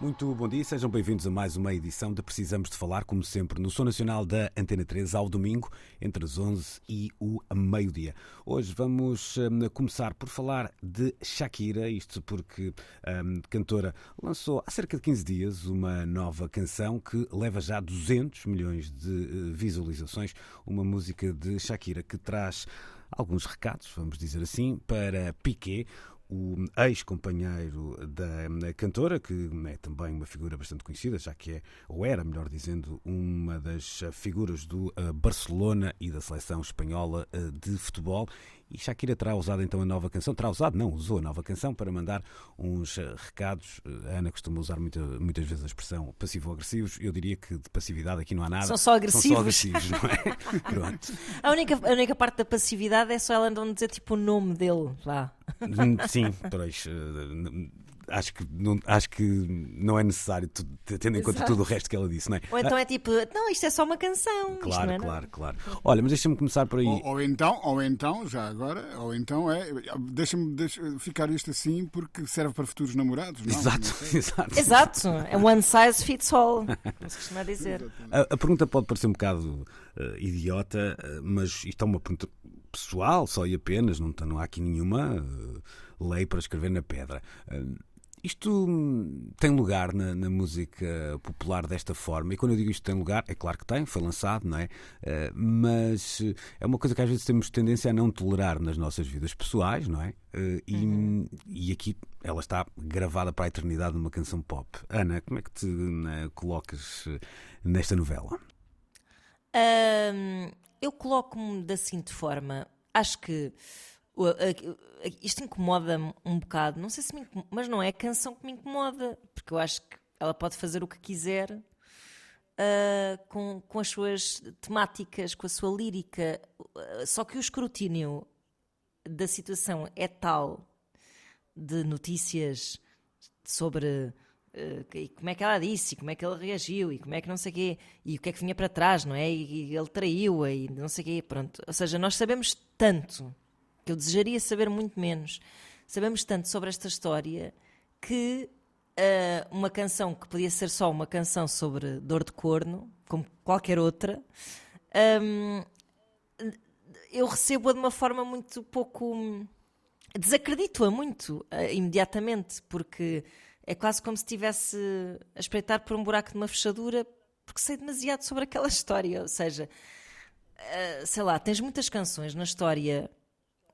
Muito bom dia, sejam bem-vindos a mais uma edição de Precisamos de Falar, como sempre, no Som Nacional da Antena 3, ao domingo, entre as 11 e o meio-dia. Hoje vamos um, começar por falar de Shakira, isto porque a um, cantora lançou há cerca de 15 dias uma nova canção que leva já 200 milhões de uh, visualizações, uma música de Shakira que traz alguns recados, vamos dizer assim, para Piqué, o ex-companheiro da cantora, que é também uma figura bastante conhecida, já que é, ou era, melhor dizendo, uma das figuras do Barcelona e da seleção espanhola de futebol. E Shakira terá usado então a nova canção, terá usado, não, usou a nova canção para mandar uns recados. A Ana costuma usar muita, muitas vezes a expressão passivo-agressivos. Eu diria que de passividade aqui não há nada. São só agressivos. São só agressivos, não é? Pronto. A única, a única parte da passividade é só ela não dizer tipo o nome dele lá. Sim, pois. Acho que, não, acho que não é necessário, tendo em conta Exato. tudo o resto que ela disse, não é? Ou então é tipo, não, isto é só uma canção. isto Claro, não é claro, claro. Olha, mas deixa-me começar por aí. Ou, ou então, ou então, já agora, ou então é. Deixa-me deixa ficar isto assim porque serve para futuros namorados, não? Exato, Não exato. Exato, é one size fits all, como se costuma dizer. A, a pergunta pode parecer um bocado eh, idiota, eh, mas isto é uma pergunta pessoal, só e apenas, não, não há aqui nenhuma eh, lei para escrever na pedra. Eh, isto hum, tem lugar na, na música popular desta forma, e quando eu digo isto tem lugar, é claro que tem, foi lançado, não é? Eh, mas eh, é uma coisa que às vezes temos tendência a não tolerar nas nossas vidas pessoais, não é? Eh, e, e aqui ela está gravada para a eternidade numa canção pop. Ana, como é que te né, colocas nesta novela? Ahm, eu coloco-me da seguinte forma: acho que isto incomoda-me um bocado. Não sei se me incomoda, mas não é a canção que me incomoda, porque eu acho que ela pode fazer o que quiser ah, com, com as suas temáticas, com a sua lírica. Ah, Só que o escrutínio da situação é tal de notícias sobre que- e como é que ela disse, como é que ele reagiu, e como é que não sei quê, e o que é que vinha para trás, não é? E, ele traiu-a, e não sei quê, pronto. Ou seja, nós sabemos tanto, eu desejaria saber muito menos, sabemos tanto sobre esta história que eh, uma canção que podia ser só uma canção sobre dor de corno, como qualquer outra, hum, eu recebo-a de uma forma muito pouco. Desacredito-a muito eh, imediatamente, porque é quase como se estivesse a espreitar por um buraco de uma fechadura, porque sei demasiado sobre aquela história. Ou seja, eh, sei lá, tens muitas canções na história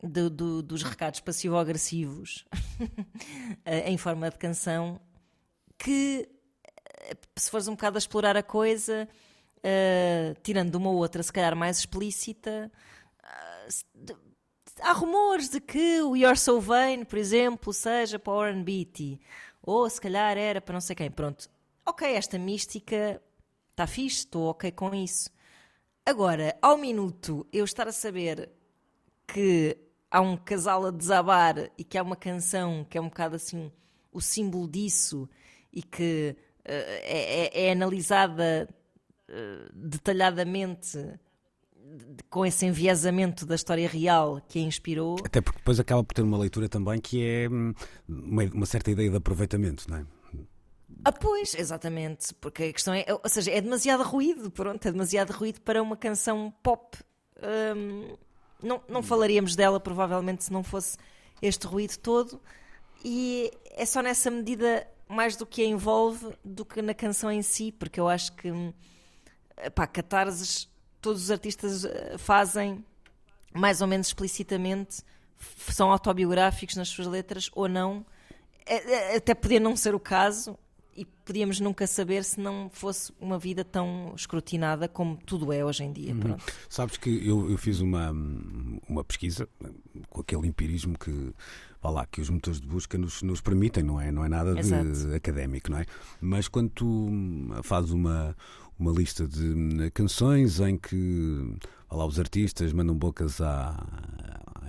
do- do- dos recados passivo-agressivos eh, em forma de canção que, eh, se fores um bocado a explorar a coisa, eh, tirando uma ou outra, se calhar mais explícita, de- há rumores de que o You're So Vain, por exemplo, seja para Warren Beatty, ou se calhar era para não sei quem. Pronto, ok, esta mística está fixe, estou ok com isso. Agora, ao minuto, eu estar a saber que há um casal a desabar e que há uma canção que é um bocado assim o símbolo disso e que eh, é, é- analisada eh, detalhadamente de- com esse enviesamento da história real que a inspirou. Até porque depois acaba por ter uma leitura também que é hum, uma, uma certa ideia de aproveitamento, não é? Ah, pois, exatamente, porque a questão é, ou seja, é demasiado ruído, pronto, é demasiado ruído para uma canção pop. Hum, não, não falaríamos dela provavelmente se não fosse este ruído todo, e é só nessa medida mais do que a envolve do que na canção em si, porque eu acho que hum, pá, catarses todos os artistas eh, fazem mais ou menos explicitamente, são autobiográficos nas suas letras ou não. É- é- Até podia não ser o caso, e podíamos nunca saber se não fosse uma vida tão escrutinada como tudo é hoje em dia. Pronto. Sabes que eu, eu fiz uma, uma pesquisa com aquele empirismo que, vá lá, que os motores de busca nos, nos permitem, não é, não é nada de académico, não é? Mas quando tu fazes uma, uma lista de hum, canções em que vá lá, os artistas mandam bocas a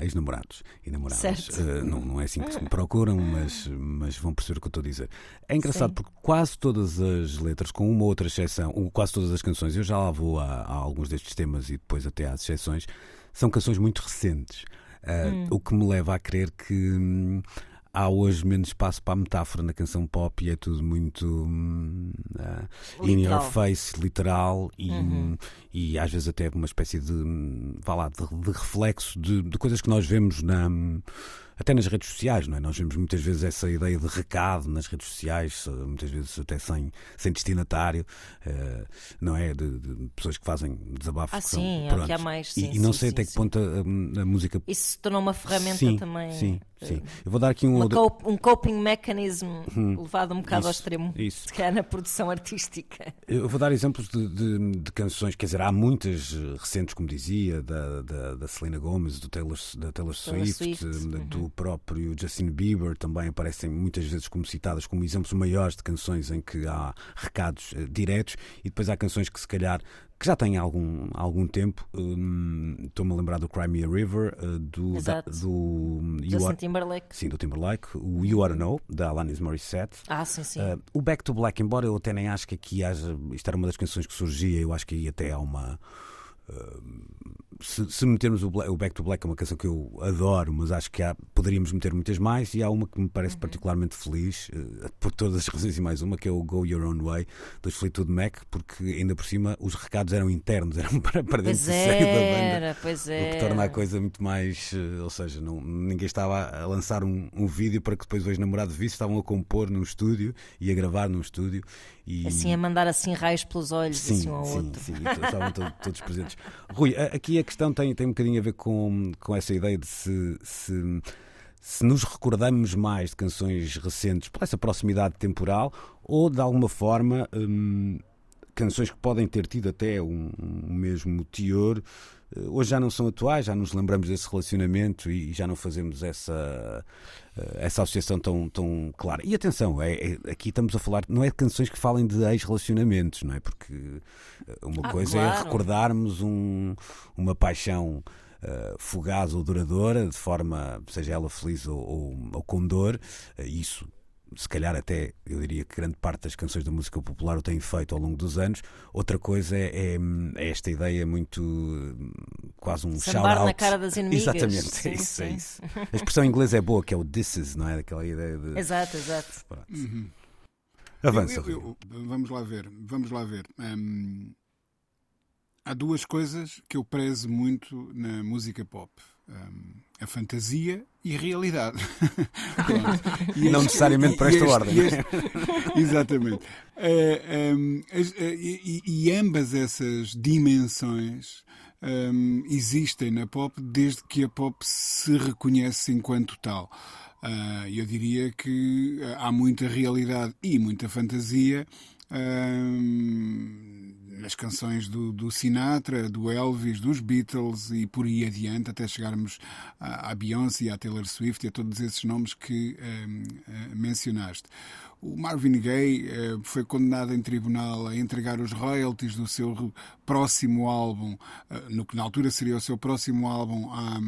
ex-namorados e namoradas. Eh, não, não é assim que se me procuram, mas, mas vão perceber o que eu estou a dizer. É engraçado Sim. porque quase todas as letras, com uma ou outra exceção, ou quase todas as canções, eu já lá vou a, a alguns destes temas e depois até às exceções, são canções muito recentes. Ah, Hum. O que me leva a crer que hum, há hoje menos espaço para a metáfora na canção pop e é tudo muito ah, in your. Uhum. face, literal e, hum, e às vezes até uma espécie de, hum, vá lá, de, de reflexo de, de coisas que nós vemos na. hum, até nas redes sociais, não é? Nós vemos muitas vezes essa ideia de recado nas redes sociais, eh, muitas vezes até sem, sem destinatário, eh, não é? De, de pessoas que fazem desabafos. Ah, que são- sim, é o que há mais, E- sim, e, não sim, sei sim, até que sim. ponto a, a música. Isso se tornou uma ferramenta sim, também. Sim, sim. Eu vou dar aqui um. uma ou do- cop- um coping mechanism levado um bocado ao Isso, extremo, isso. se calhar na produção artística. Eu vou dar exemplos de, de- de canções, quer dizer, há muitas eh, recentes, como dizia, da, da, da Selena Gomez, do Taylor, da Taylor Swift, Swift, eh, uhum. do próprio Justin Bieber, também aparecem muitas vezes como citadas como exemplos maiores de canções em que há recados eh, diretos e depois há canções que se calhar que já têm algum, algum tempo. hum, Estou-me a lembrar do Cry Me a River, eh, do, da, do You Justin Are- Timberlake. sim, do Timberlake, o You to Know, da Alanis Morissette. Ah, sim, sim. Uh, o Back to Black, embora eu até nem acho que aqui haja. Isto era uma das canções que surgia, eu acho que aí até há uma. uh, se, se metermos o, Bla- o Back to Black, é uma canção que eu adoro, mas acho que há- poderíamos meter muitas mais. E há uma que me Uhum. parece particularmente feliz, uh, por todas as razões e mais uma, que é o Go Your Own Way dos Fleetwood Mac, porque ainda por cima os recados eram internos, eram para, para dentro pois do seio da banda. pois O era. que torna a coisa muito mais. eh, Ou seja, não, ninguém estava a lançar um, um vídeo para que depois o ex-namorado visse, estavam a compor num estúdio e a gravar num estúdio. E, Assim, a mandar assim raios pelos olhos, Sim, assim um ao sim, outro. sim, estavam todos, todos presentes. Rui, aqui a questão tem, tem um bocadinho a ver com, com essa ideia de se, se, se nos recordamos mais de canções recentes por essa proximidade temporal ou de alguma forma hum, canções que podem ter tido até um, um mesmo teor. Eh, Hoje já não são atuais, já nos lembramos desse relacionamento e já não fazemos essa, eh, essa associação tão, tão clara. E atenção, é, é- aqui estamos a falar, não é de canções que falem de ex-relacionamentos, não é? Porque eh, uma Ah, coisa é claro. recordarmos um- uma paixão eh, fugaz ou duradoura, de forma, seja ela feliz ou, ou, ou com dor, eh, isso. Se calhar até eu diria que grande parte das canções da música popular o têm feito ao longo dos anos. Outra coisa é, é- é esta ideia muito quase um Sambar shout-out. na cara das inimigas. Exatamente, Sim, é isso, é sim. isso. A expressão em inglês é boa, que é o this is, não é? Aquela ideia de. Exato, exato. Uhum. Avança. Eu- eu- eu- vamos lá ver, vamos lá ver. Hum, há duas coisas que eu prezo muito na música pop: Hum, a fantasia e a realidade. E Não este- necessariamente por e esta este- ordem. este- Exatamente. Eh, hum, as- eh, e, e- ambas essas dimensões hum, existem na pop desde que a pop se reconhece enquanto tal. Ah, eu diria que há muita realidade e muita fantasia hum, nas canções do, do Sinatra, do Elvis, dos Beatles e por aí adiante, até chegarmos à, Beyoncé, à Taylor Swift e a todos esses nomes que hum, eh, mencionaste. O Marvin Gaye eh, foi condenado em tribunal a entregar os royalties do seu próximo álbum, eh, no que na altura seria o seu próximo álbum, à,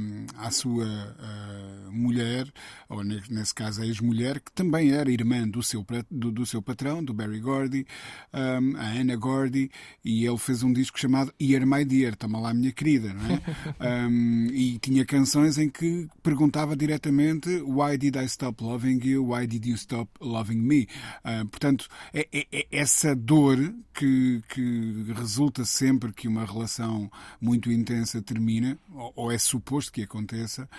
à sua eh, mulher, ou ne- nesse caso a ex-mulher, que também era irmã do seu, do, do seu patrão, do Barry Gordy, um, a Anna Gordy, e ele fez um disco chamado Here My Dear, toma lá minha querida, não é? Um, e tinha canções em que perguntava diretamente Why did I stop loving you? Why did you stop loving me? Uh, portanto, é, é- é essa dor que, que resulta sempre que uma relação muito intensa termina, ou, ou é suposto que aconteça,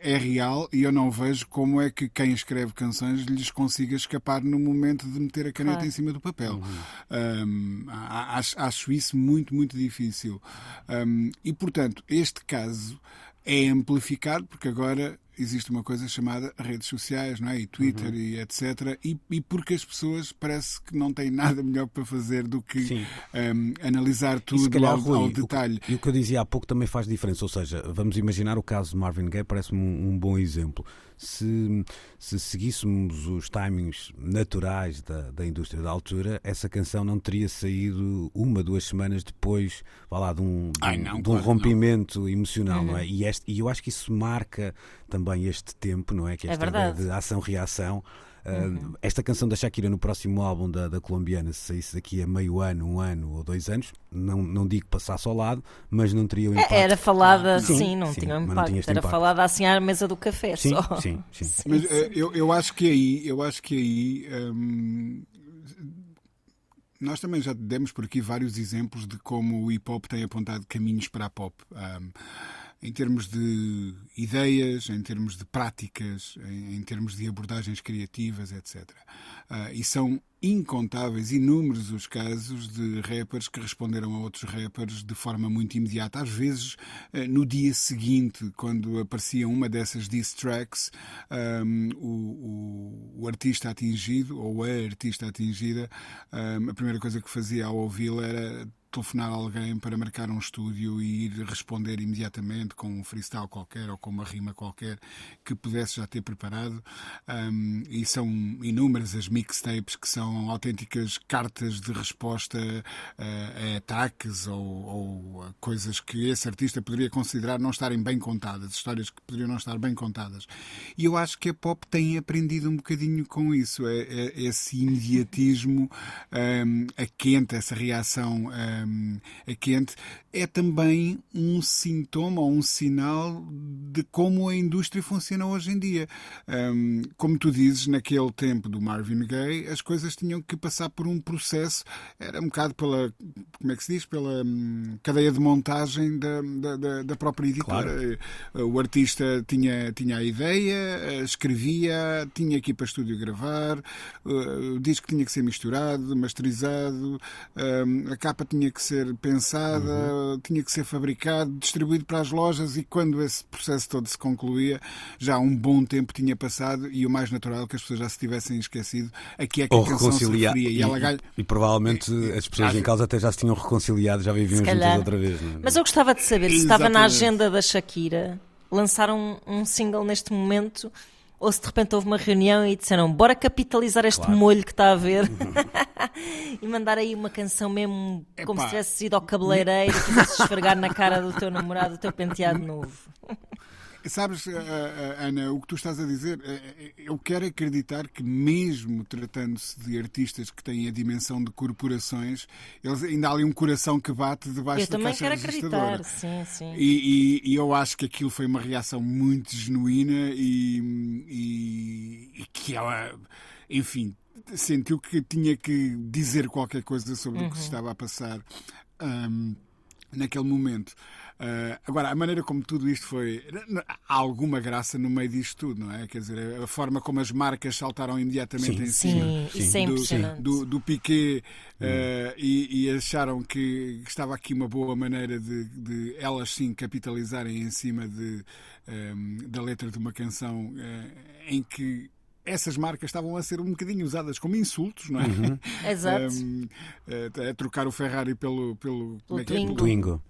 é real e eu não vejo como é que quem escreve canções lhes consiga escapar no momento de meter a caneta Claro. em cima do papel. Um, a- acho, acho isso muito, muito difícil. Um, e, portanto, este caso é amplificado porque agora existe uma coisa chamada redes sociais, não é? E Twitter uhum. e etc. E, e, porque as pessoas parece que não têm nada melhor para fazer do que um, analisar tudo calhar, ao, Rui, ao, detalhe. O, e o que eu dizia há pouco também faz diferença. Ou seja, vamos imaginar o caso de Marvin Gaye, parece-me um, um bom exemplo se, se seguíssemos os timings naturais da, da indústria da altura, essa canção não teria saído uma, duas semanas depois, vá lá, de um, de, Ai, não, de um claro, rompimento não. emocional, uhum. não é? E, este, e eu acho que isso marca também este tempo, não é? Que é esta é de ação-reação. Uhum. esta canção da Shakira no próximo álbum da, da colombiana, se saísse daqui a meio ano, um ano ou dois anos, não, não digo passasse ao lado, mas não teria o impacto. Era falada, sim, sim não sim, tinha um impacto. Tinha Era impacto. falada assim à mesa do café sim, só. Sim, sim. sim mas uh, eu, eu acho que aí, eu acho que aí. Hum, nós também já demos por aqui vários exemplos de como o hip hop tem apontado caminhos para a pop. Um, em termos de ideias, em termos de práticas, em, em termos de abordagens criativas, etc. Uh, ah, e são incontáveis, inúmeros os casos de rappers que responderam a outros rappers de forma muito imediata. Às vezes, uh, no dia seguinte, quando aparecia uma dessas diss tracks, um, o, o, o, artista atingido ou a artista atingida, um, a primeira coisa que fazia ao ouvi-la era telefonar a alguém para marcar um estúdio e ir responder imediatamente com um freestyle qualquer ou com uma rima qualquer que pudesse já ter preparado. Um, e são inúmeras as mixtapes que são autênticas cartas de resposta a, a ataques ou, ou a coisas que esse artista poderia considerar não estarem bem contadas, histórias que poderiam não estar bem contadas. E eu acho que a pop tem aprendido um bocadinho com isso, é, é esse imediatismo um, a quente, essa reação. Um, um, a quente, é também um sintoma ou um sinal de como a indústria funciona hoje em dia. Um, como tu dizes, naquele tempo do Marvin Gaye, as coisas tinham que passar por um processo, era um bocado pela, como é que se diz, pela um, cadeia de montagem da, da, da própria editora. Claro. O artista tinha, tinha a ideia, escrevia, tinha ir para estúdio gravar, uh, o disco tinha que ser misturado, masterizado, um, a capa tinha que ser pensada, uhum. tinha que ser fabricado, distribuído para as lojas e quando esse processo todo se concluía, já um bom tempo tinha passado e o mais natural é que as pessoas já se tivessem esquecido a que é que Ou a canção reconciliar. se referia. E, e, ela... e provavelmente e, as pessoas em causa até já se tinham reconciliado, já viviam juntas outra vez. Não é? Mas eu gostava de saber se estava na agenda da Shakira lançar um, um single neste momento ou se de repente houve uma reunião e disseram bora capitalizar este claro. molho que está a ver e mandar aí uma canção mesmo Epá. como se tivesse ido ao cabeleireiro e quisesse esfregar na cara do teu namorado o teu penteado novo. Sabes, eh, eh, Ana, o que tu estás a dizer, eh, eu quero acreditar que, mesmo tratando-se de artistas que têm a dimensão de corporações, eles, ainda há ali um coração que bate debaixo eu da caixa quero acreditar, sim, sim. E, e, e, eu acho que aquilo foi uma reação muito genuína e, e, e que ela, enfim, sentiu que tinha que dizer qualquer coisa sobre uhum. o que se uhum. estava a passar um, naquele momento. Uh, agora, a maneira como tudo isto foi. Há alguma graça no meio disto tudo, não é? Quer dizer, a forma como as marcas saltaram imediatamente sim, em cima sim, sim. Do, do, do, Piquet uh, e, e, acharam que estava aqui uma boa maneira de, de elas sim capitalizarem em cima de, um, da letra de uma canção uh, em que essas marcas estavam a ser um bocadinho usadas como insultos, não é? Uhum. Exato. Um, a, a, trocar o Ferrari pelo, pelo, pelo é é? Twingo.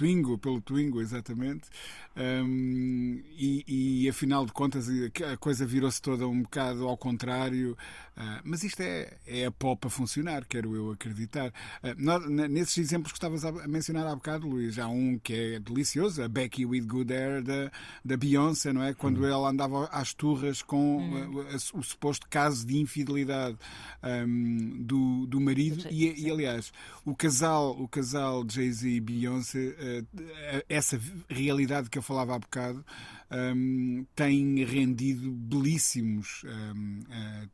Twingo. Pelo Twingo, exatamente. Um, e, e, afinal de contas a coisa virou-se toda um bocado ao contrário. Uh, mas isto é, é a pop a funcionar, quero eu acreditar. Uh, nós, nesses exemplos que estavas a mencionar há bocado, Luís, há um que é delicioso, a Becky with Good Air da, da Beyoncé, não é? Quando hum. ela andava às turras com hum. o, o, suposto caso de infidelidade um, do, do marido. E, e, aliás, o casal, o casal Jay-Z e Beyoncé, essa realidade que eu falava há bocado, um, tem rendido belíssimos um, uh, eh,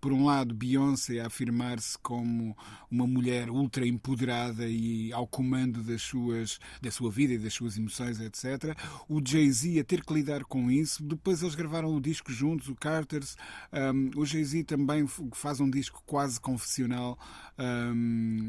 Por um lado, Beyoncé a afirmar-se como uma mulher ultra empoderada e ao comando das suas, da sua vida e das suas emoções, etc. O Jay-Z a ter que lidar com isso. Depois eles gravaram o disco juntos, o Carters. Um, o Jay-Z também faz um disco quase confessional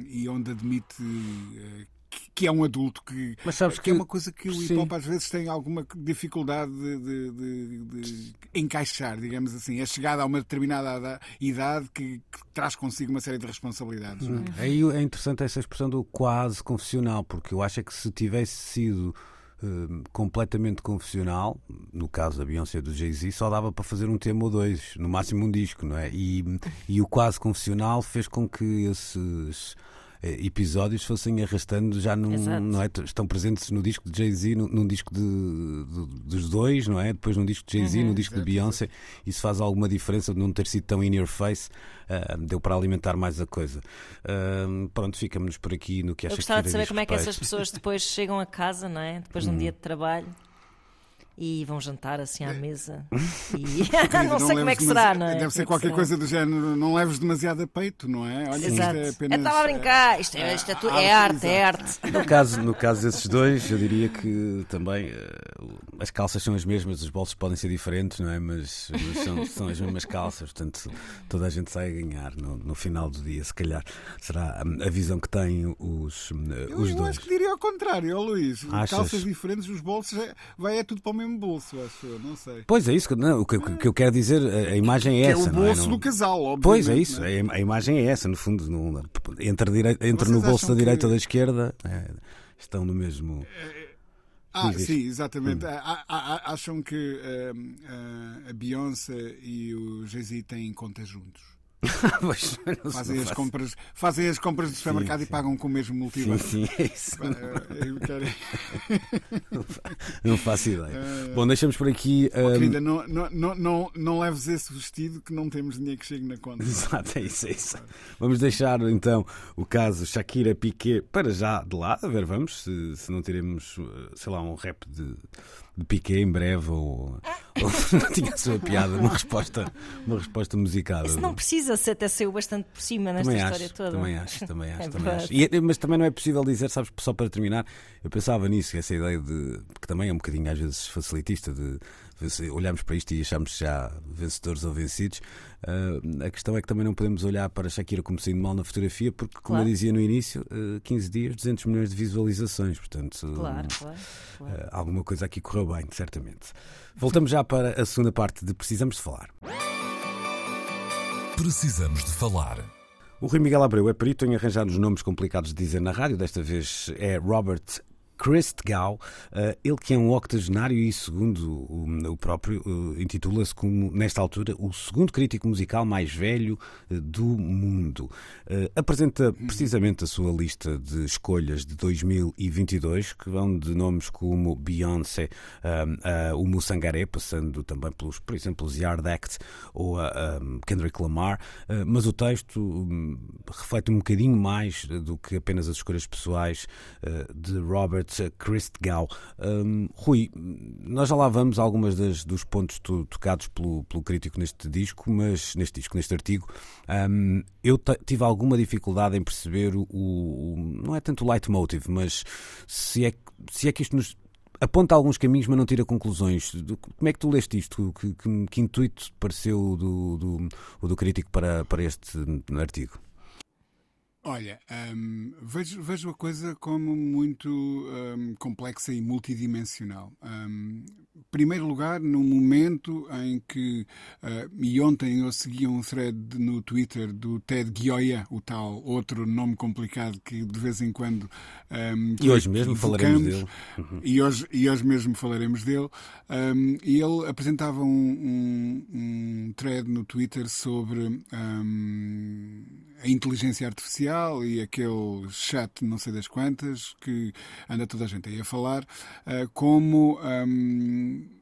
e onde admite uh, que é um adulto que, Mas sabes que, que- é uma coisa que o hip hop às vezes tem alguma dificuldade de, de- de- de encaixar, digamos assim. É chegada a uma determinada da- idade que, que traz consigo uma série de responsabilidades. não é? Aí é interessante essa expressão do quase confessional, porque eu acho é que se tivesse sido hum, completamente confessional, no caso da Beyoncé do Jay-Z, só dava para fazer um tema ou dois, no máximo um disco, não é? E, e o quase confessional fez com que esses episódios fossem arrastando já num, Exato. não é? estão presentes no disco de Jay-Z num, num disco de, de- dos dois não é depois num disco de Jay-Z num disco de Beyoncé isso faz alguma diferença de não ter sido tão in your face ah, deu para alimentar mais a coisa Ah, pronto ficamos por aqui no que Eu acha gostava de saber como é que essas pessoas depois chegam a casa, não é? Depois de Hum. um dia de trabalho e vão jantar assim à mesa. E Querida, não sei como é que será, demasi- não é? Deve ser é que qualquer coisa do género, não leves demasiado a peito, não é? Olha, isto Exato. é Eu apenas. estava a brincar, isto é, isto é, tu- Ah, é arte, é arte. No caso, no caso desses dois, eu diria que também eh, as calças são as mesmas, os bolsos podem ser diferentes, não é? Mas, mas são, são as mesmas calças, portanto toda a gente sai a ganhar no, no final do dia, se calhar. Será a, a visão que têm os, eh, Eu, os eu dois. acho que diria ao contrário, ó Luís. Achas? Calças diferentes, os bolsos, é- vai é tudo para o mesmo bolso, acho eu, não sei. Pois é isso, que- não, o que, o que eu quero dizer, a, imagem é Que é essa. o não bolso Não- do casal, obviamente. Pois é isso, não é? a, imagem é essa, no fundo, não- entre, direi- entre no bolso da direita que- ou da esquerda, eh, estão no mesmo. Ah, Diz sim, exatamente. Ah, ah, ah, Acham que ah, a Beyoncé e o Jay-Z têm contas juntos. Pois, Fazem as faço- compras, fazem as compras do supermercado e sim. pagam com o mesmo Sim, multibanco. sim, é isso. Pá, eu- quero- Não faço ideia. Bom, deixamos por aqui. Oh, um, Querida, não, não, não, não, não leves esse vestido que não temos dinheiro que chegue na conta. Exato, é isso, é isso. Vamos deixar então o caso Shakira Piquet para já de lado, a ver, vamos, se, se não teremos, eh, sei lá, um rap de, de Piquet em breve ou, ou não tinha a sua piada, uma resposta, uma resposta musicada. Isso não precisa, se até saiu bastante por cima nesta Também história acho, toda. também acho, também acho, É também acho. E é- mas também não é possível dizer, sabes, só para terminar, eu pensava nisso, essa ideia de. que também é um bocadinho às vezes facilitista, de olharmos para isto e achamos já vencedores ou vencidos. Ah, a questão é que também não podemos olhar para a Shakira como saindo mal na fotografia, porque, como Claro. eu dizia no início, ah, 15 dias, 200 milhões de visualizações, portanto. Claro, claro. claro. ah, alguma coisa aqui correu bem, certamente. Voltamos já para a segunda parte de Precisamos de Falar. Precisamos de falar. O Rui Miguel Abreu é perito em arranjar os nomes complicados de dizer na rádio. Desta vez é Robert Christgau, eh, ele que é um octogenário e, segundo o, próprio, eh, intitula-se como, nesta altura, o segundo crítico musical mais velho eh, do mundo. Apresenta precisamente a sua lista de escolhas de 2022, que vão de nomes como Beyoncé, o Mussangaré, passando também pelos, por exemplo, os Yard Act ou a Kendrick Lamar, mas o texto hum, reflete um bocadinho mais do que apenas as escolhas pessoais de Robert Christgau. Um, Rui, nós já lá vamos a algumas das, dos pontos to- tocados pelo, pelo crítico neste disco, mas neste disco, neste artigo, um, eu tive alguma dificuldade em perceber o, o- não é tanto o leitmotiv, mas se é, se é que isto nos aponta alguns caminhos, mas não tira conclusões. Como é que tu leste isto? Que, que- que intuito pareceu do, do, do crítico para, para este artigo? Olha, hum, vejo, vejo a coisa como muito hum, complexa e multidimensional. Hum, em primeiro lugar, no momento em que, ah, e ontem eu segui um thread no Twitter do Ted Gioia, o tal outro nome complicado que de vez em quando. hum, E hoje mesmo falaremos dele. E hoje, e hoje mesmo falaremos dele. Um, e ele apresentava um, um, um thread no Twitter sobre um, a inteligência artificial e aquele chat não sei das quantas que anda toda a gente aí a falar, uh, como um,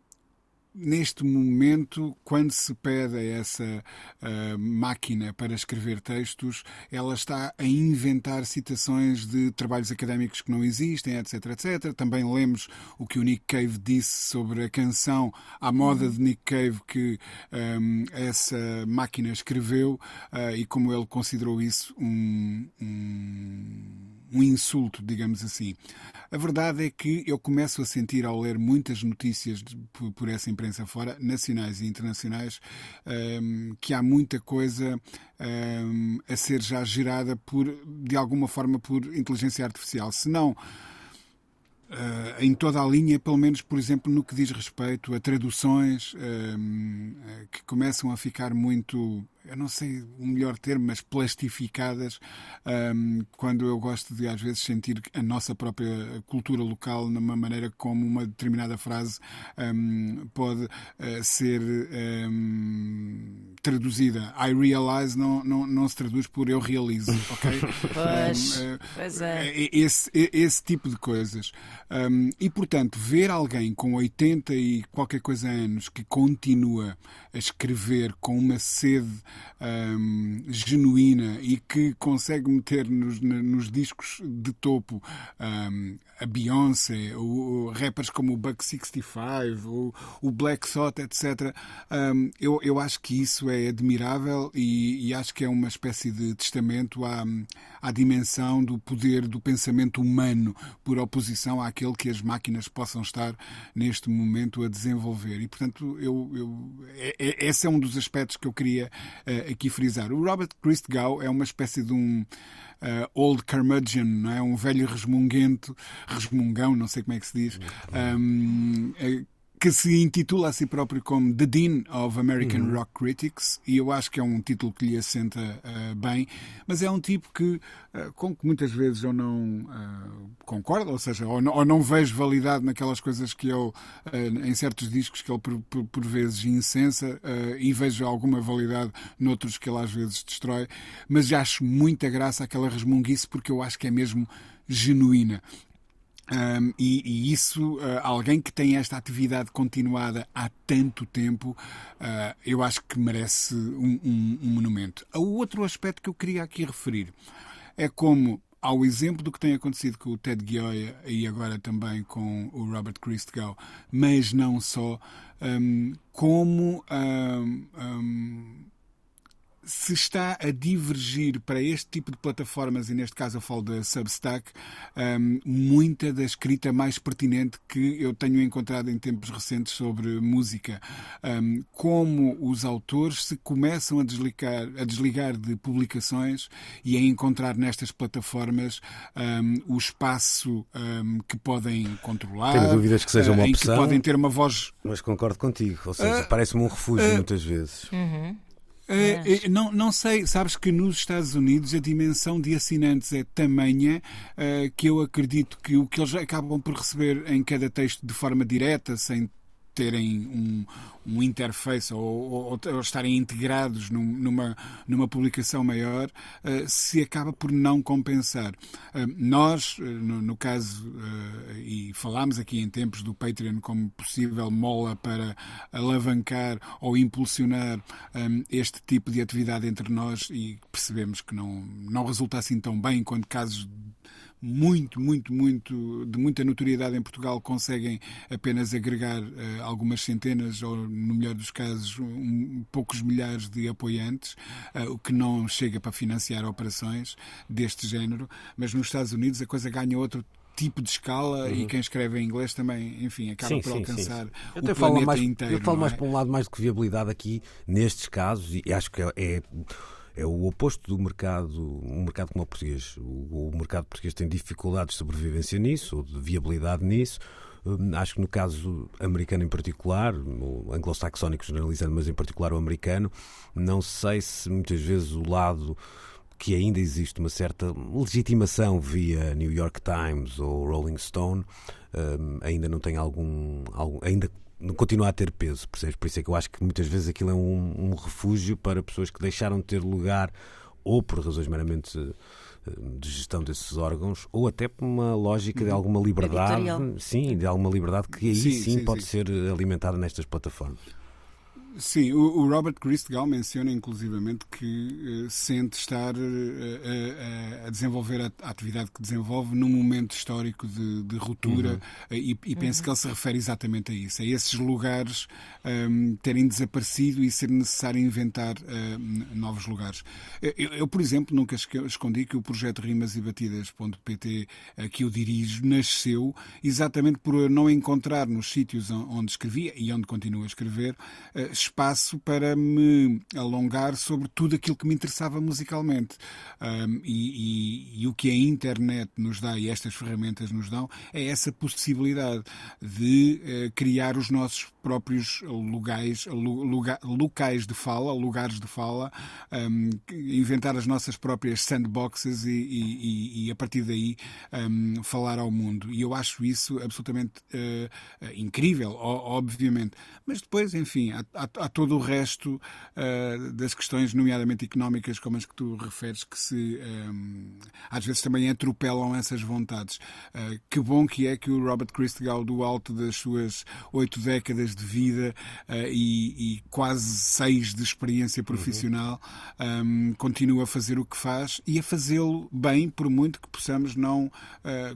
neste momento, quando se pede a essa uh, máquina para escrever textos, ela está a inventar citações de trabalhos académicos que não existem, etc, etc. Também lemos o que o Nick Cave disse sobre a canção à moda de Nick Cave que um, essa máquina escreveu uh, e como ele considerou isso um, um um insulto, digamos assim. A verdade é que eu começo a sentir, ao ler muitas notícias de, por, por, essa imprensa fora, nacionais e internacionais, um, que há muita coisa um, a ser já gerada por, de alguma forma por inteligência artificial. Se não Uh, em toda a linha, pelo menos, por exemplo, no que diz respeito a traduções uh, que começam a ficar muito eu não sei o melhor termo, mas plastificadas, um, quando eu gosto de às vezes sentir a nossa própria cultura local numa maneira como uma determinada frase um, pode uh, ser um, traduzida. I realize não, não, não se traduz por eu realizo, ok? pois, uh, pois é. Esse, esse tipo de coisas. e portanto, ver alguém com 80 e qualquer coisa anos que continua a escrever com uma sede um, genuína e que consegue meter nos, nos discos de topo um, a Beyoncé, o, rappers como o Buck 65, o, o Black Thought, etc. Um, eu, eu acho que isso é admirável e, e, acho que é uma espécie de testamento à, à dimensão do poder do pensamento humano por oposição àquele que as máquinas possam estar neste momento a desenvolver. E, portanto, eu, eu, é, é esse é um dos aspectos que eu queria uh, aqui frisar. O Robert Christgau é uma espécie de um uh, old curmudgeon, não é? um velho resmunguento, resmungão, não sei como é que se diz, um, que se intitula a si próprio como The Dean of American uhum. Rock Critics, e eu acho que é um título que lhe assenta uh, bem, mas é um tipo que, uh, com que muitas vezes eu não uh, concordo, ou seja, ou não, ou não, vejo validade naquelas coisas que ele, em certos discos que ele por, por, por vezes incensa, e vejo alguma validade noutros que ele às vezes destrói, mas já acho muita graça aquela resmunguice porque eu acho que é mesmo genuína. Um, e, e, isso, uh, alguém que tem esta atividade continuada há tanto tempo, uh, eu acho que merece um, um, um, monumento. O outro aspecto que eu queria aqui referir é como, ao exemplo do que tem acontecido com o Ted Gioia e agora também com o Robert Christgau, mas não só, como se está a divergir para este tipo de plataformas, e neste caso eu falo da Substack, um, muita da escrita mais pertinente que eu tenho encontrado em tempos recentes sobre música. Um, como os autores se começam a desligar, a desligar de publicações e a encontrar nestas plataformas um, o espaço que podem controlar. Tenho dúvidas que seja uma uh, opção. que podem ter uma voz. Mas concordo contigo, ou seja, uh, parece-me um refúgio uh, muitas vezes. Uhum. É, não, não sei, sabes que nos Estados Unidos a dimensão de assinantes é tamanha uh, que eu acredito que o que eles acabam por receber em cada texto de forma direta, sem terem um, um interface ou, ou, ou, estarem integrados num, numa, numa publicação maior, uh, se acaba por não compensar. Uh, nós, uh, no, no, caso, e falámos aqui em tempos do Patreon como possível mola para alavancar ou impulsionar um, este tipo de atividade entre nós e percebemos que não, não resulta assim tão bem quando casos muito, muito, muito, de muita notoriedade em Portugal, conseguem apenas agregar uh, algumas centenas, ou no melhor dos casos, um, poucos milhares de apoiantes, uh, o que não chega para financiar operações deste género. Mas nos Estados Unidos a coisa ganha outro tipo de escala uhum. e quem escreve em inglês também, enfim, acaba sim, por sim, alcançar sim. o planeta falo mais, inteiro. Eu falo é? mais para um lado mais do que viabilidade aqui, nestes casos, e acho que é, é o oposto do mercado, um mercado como o português. O, o mercado português tem dificuldades de sobrevivência nisso, ou de viabilidade nisso. Hum, acho que no caso americano em particular, o anglo-saxónico generalizando, mas em particular o americano, não sei se muitas vezes o lado que ainda existe uma certa legitimação via New York Times ou Rolling Stone, um, ainda não tem algum, algum ainda continua a ter peso, percebes? Por isso é que eu acho que muitas vezes aquilo é um, um refúgio para pessoas que deixaram de ter lugar ou por razões meramente eh, de gestão desses órgãos, ou até por uma lógica de uhum. alguma liberdade, sim, de alguma liberdade que aí sim, sim, sim pode sim. ser alimentada nestas plataformas. Sim, o, o Robert Christgau menciona inclusivamente que uh, sente estar uh, uh, a desenvolver a, a, atividade que desenvolve num momento histórico de, de ruptura uhum. e, e uhum. penso que ele se refere exatamente a isso, a esses lugares um, ehm, terem desaparecido e ser necessário inventar novos lugares. Eu, eu, por exemplo, nunca escondi que o projeto Rimas e Batidas.pt que eu dirijo nasceu exatamente por não encontrar nos sítios onde escrevia e onde continuo a escrever espaço para me alongar sobre tudo aquilo que me interessava musicalmente. Um, e, e, e, o que a internet nos dá e estas ferramentas nos dão é essa possibilidade de uh, criar os nossos próprios lugares, lugar, locais de fala, lugares de fala, um, inventar as nossas próprias sandboxes e, e, e a partir daí um, falar ao mundo. E eu acho isso absolutamente uh, incrível, obviamente. Mas depois, enfim, há, há, há todo o resto uh, das questões, nomeadamente económicas, como as que tu referes, que se um, às vezes também atropelam essas vontades. Uh, que bom que é que o Robert Christgau, do alto das suas oito décadas de vida uh, e, e, quase seis de experiência profissional, uhum. um, continua a fazer o que faz e a fazê-lo bem, por muito que possamos não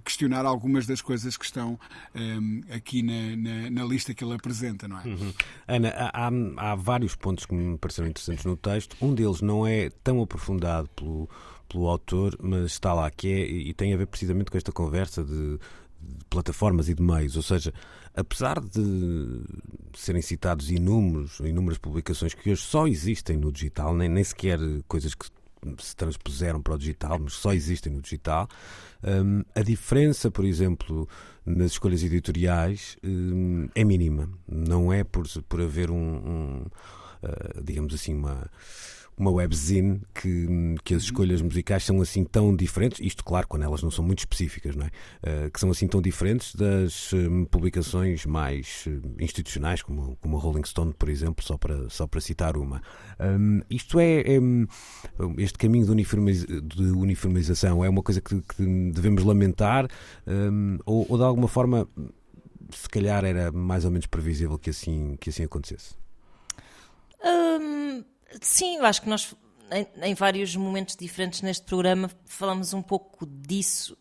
questionar algumas das coisas que estão um, aqui na, na, na, lista que ele apresenta, não é? Uhum. Ana, há, há vários pontos que me pareceram interessantes no texto. Um deles não é tão aprofundado pelo, pelo autor, mas está lá, que é, e tem a ver precisamente com esta conversa de, de plataformas e de meios. Ou seja, apesar de serem citados inúmeros, inúmeras publicações que hoje só existem no digital, nem, nem sequer coisas que se transpuseram para o digital, mas só existem no digital. Um, a diferença, por exemplo, nas escolhas editoriais um, é mínima. Não é por, por haver um, um uh, digamos assim, uma uma webzine que, que as escolhas musicais são assim tão diferentes, isto claro quando elas não são muito específicas, não é? Uh, que são assim tão diferentes das uh, publicações mais uh, institucionais, como, como a Rolling Stone, por exemplo, só para, só para citar uma. Um, isto é, é, este caminho de, uniformiz, de, uniformização é uma coisa que, que devemos lamentar um, ou, ou de alguma forma se calhar era mais ou menos previsível que assim, que assim acontecesse? Sim, eu acho que nós, em, em, vários momentos diferentes neste programa, falamos um pouco disso,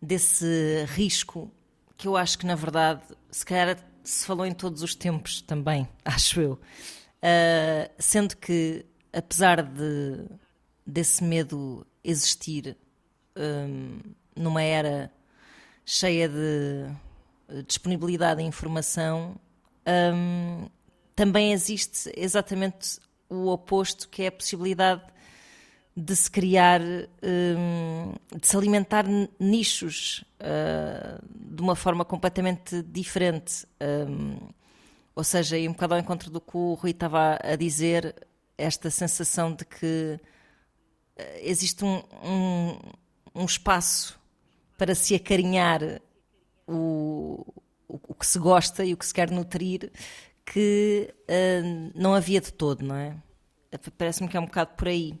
desse risco, que eu acho que, na verdade, se calhar se falou em todos os tempos também, acho eu. Uh, sendo que, apesar de desse medo existir um, numa era cheia de disponibilidade de informação, um, também existe exatamente o oposto, que é a possibilidade de se criar, um, de se alimentar nichos uh, de uma forma completamente diferente. Um, ou seja, e um bocado ao encontro do que o Rui estava a dizer, esta sensação de que uh, existe um, um, um, espaço para se acarinhar o, o, o, que se gosta e o que se quer nutrir, que uh, não havia de todo, não é? Parece-me que é um bocado por aí.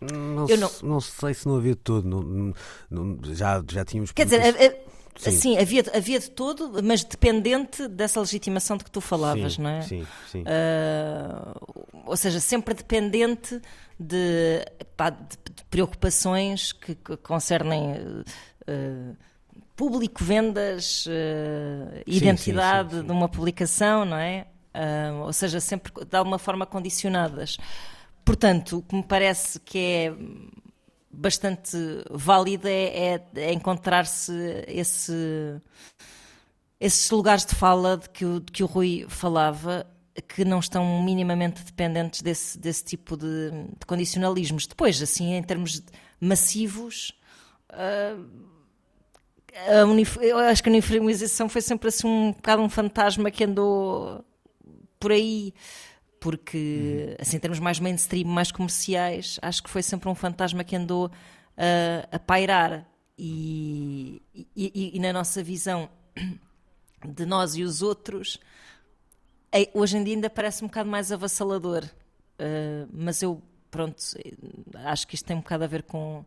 Não, não... não, sei se não havia de todo, não, não, já, já tínhamos. Quer dizer, a, a, sim, havia, havia de todo, mas dependente dessa legitimação de que tu falavas, sim, não é? Sim, sim. Uh, ou seja, sempre dependente de, pá, de, de preocupações que, que concernem. Uh, público, vendas, uh, identidade sim, sim, sim, de uma publicação, não é? Uh, ou seja, sempre de alguma forma condicionadas. Portanto, o que me parece que é bastante válido é, é, é encontrar-se esse, esses lugares de fala de que, o, de que o Rui falava que não estão minimamente dependentes desse, desse tipo de, de condicionalismos. Depois, assim, em termos massivos, uh, eu acho que a uniformização foi sempre assim um bocado um fantasma que andou por aí porque uhum. assim em termos mais mainstream, mais comerciais, acho que foi sempre um fantasma que andou uh, a pairar e, e, e, na nossa visão de nós e os outros é, hoje em dia ainda parece um bocado mais avassalador uh, mas eu pronto acho que isto tem um bocado a ver com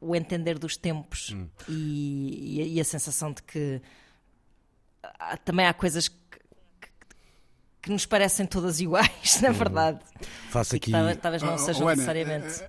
o entender dos tempos hum. e, e, a sensação de que há, também há coisas que, que nos parecem todas iguais, na verdade. Faço E aqui. talvez, talvez não Oh, oh, sejam Ana, necessariamente.